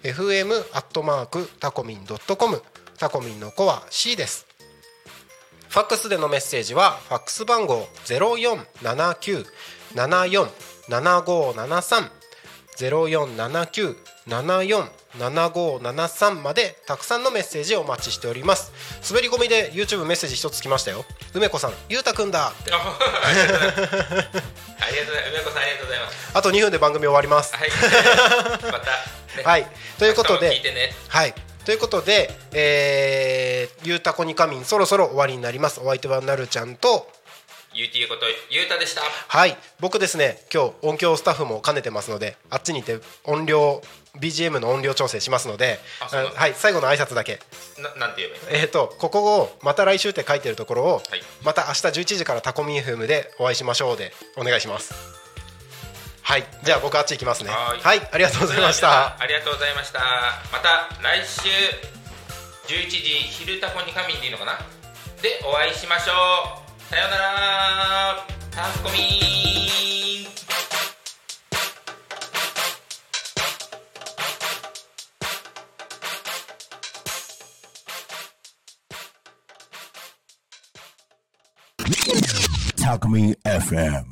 fm アットマークタコミンドットコム。タコミンの子は C です。ファックスでのメッセージはファックス番号ゼロ四七九七四七五七三ゼロ四七九七四七五七三までたくさんのメッセージをお待ちしております。滑り込みで YouTube メッセージ一つ来ましたよ。梅子さんゆうたくんだ。ってあありがとうございます。梅子さんありがとうございます。あと2分で番組終わります。はい。また、ね。はい。ということでてね。はいということで、えー、ゆうたこにかみんそろそろ終わりになります。お相手はなるちゃんとゆうていうことゆうたでした。はい。僕ですね今日音響スタッフも兼ねてますのであっちにいて音量 BGM の音量調整しますのではい最後の挨拶だけ。ななんて言えばいいの？えー、とここをまた来週って書いてるところを、はい。また明日11時からタコミ FM でお会いしましょうでお願いしますはい。じゃあ僕あっち行きますね。はい。はい。ありがとうございました。ありがとうございました。また来週11時昼タコに仮眠でいいのかな？でお会いしましょう。さようなら。タコミン。Talk Me FM.